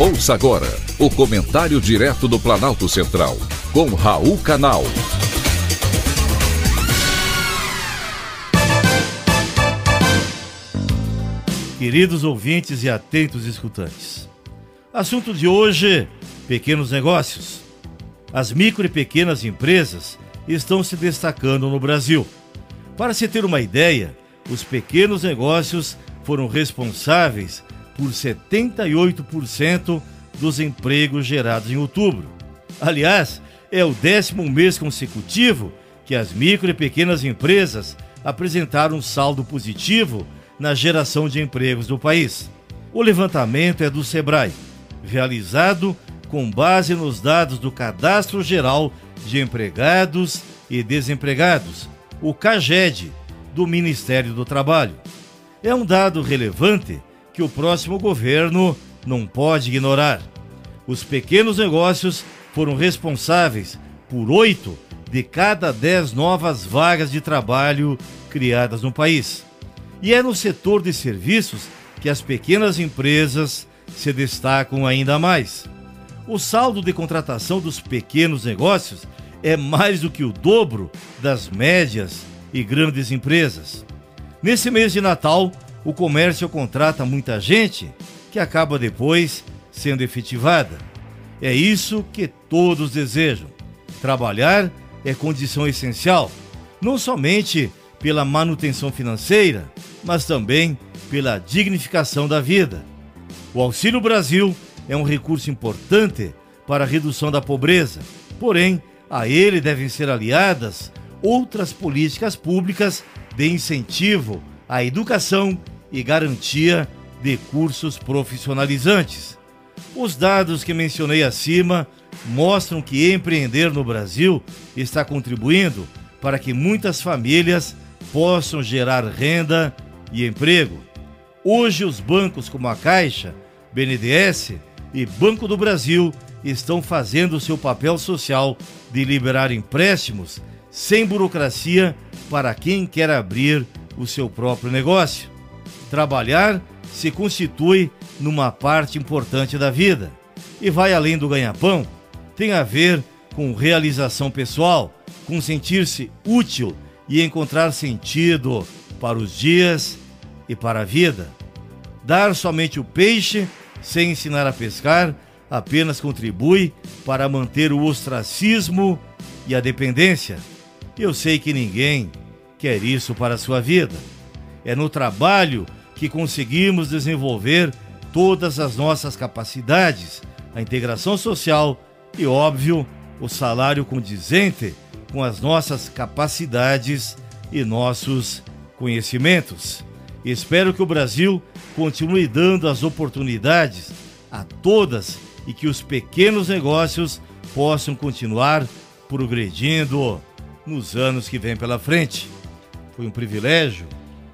Ouça agora o comentário direto do Planalto Central, com Raul Canal. Queridos ouvintes e atentos escutantes. Assunto de hoje: pequenos negócios. As micro e pequenas empresas estão se destacando no Brasil. Para se ter uma ideia, os pequenos negócios foram responsáveis por 78% dos empregos gerados em outubro. Aliás, é o décimo mês consecutivo que as micro e pequenas empresas apresentaram um saldo positivo na geração de empregos do país. O levantamento é do Sebrae, realizado com base nos dados do Cadastro Geral de Empregados e Desempregados, o CAGED, do Ministério do Trabalho. É um dado relevante que o próximo governo não pode ignorar. Os pequenos negócios foram responsáveis por oito de cada dez novas vagas de trabalho criadas no país. E é no setor de serviços que as pequenas empresas se destacam ainda mais. O saldo de contratação dos pequenos negócios é mais do que o dobro das médias e grandes empresas. Nesse mês de Natal, o comércio contrata muita gente que acaba depois sendo efetivada. É isso que todos desejam. Trabalhar é condição essencial, não somente pela manutenção financeira, mas também pela dignificação da vida. O Auxílio Brasil é um recurso importante para a redução da pobreza, porém, a ele devem ser aliadas outras políticas públicas de incentivo à educação e garantia de cursos profissionalizantes. Os dados que mencionei acima mostram que empreender no Brasil está contribuindo para que muitas famílias possam gerar renda e emprego. Hoje, os bancos como a Caixa, BNDES e Banco do Brasil estão fazendo seu papel social de liberar empréstimos sem burocracia para quem quer abrir o seu próprio negócio. Trabalhar se constitui numa parte importante da vida e vai além do ganha-pão. Tem a ver com realização pessoal, com sentir-se útil e encontrar sentido para os dias e para a vida. Dar somente o peixe sem ensinar a pescar apenas contribui para manter o ostracismo e a dependência. Eu sei que ninguém quer isso para a sua vida. É no trabalho que conseguimos desenvolver todas as nossas capacidades, a integração social e, óbvio, o salário condizente com as nossas capacidades e nossos conhecimentos. Espero que o Brasil continue dando as oportunidades a todas e que os pequenos negócios possam continuar progredindo nos anos que vêm pela frente. Foi um privilégio,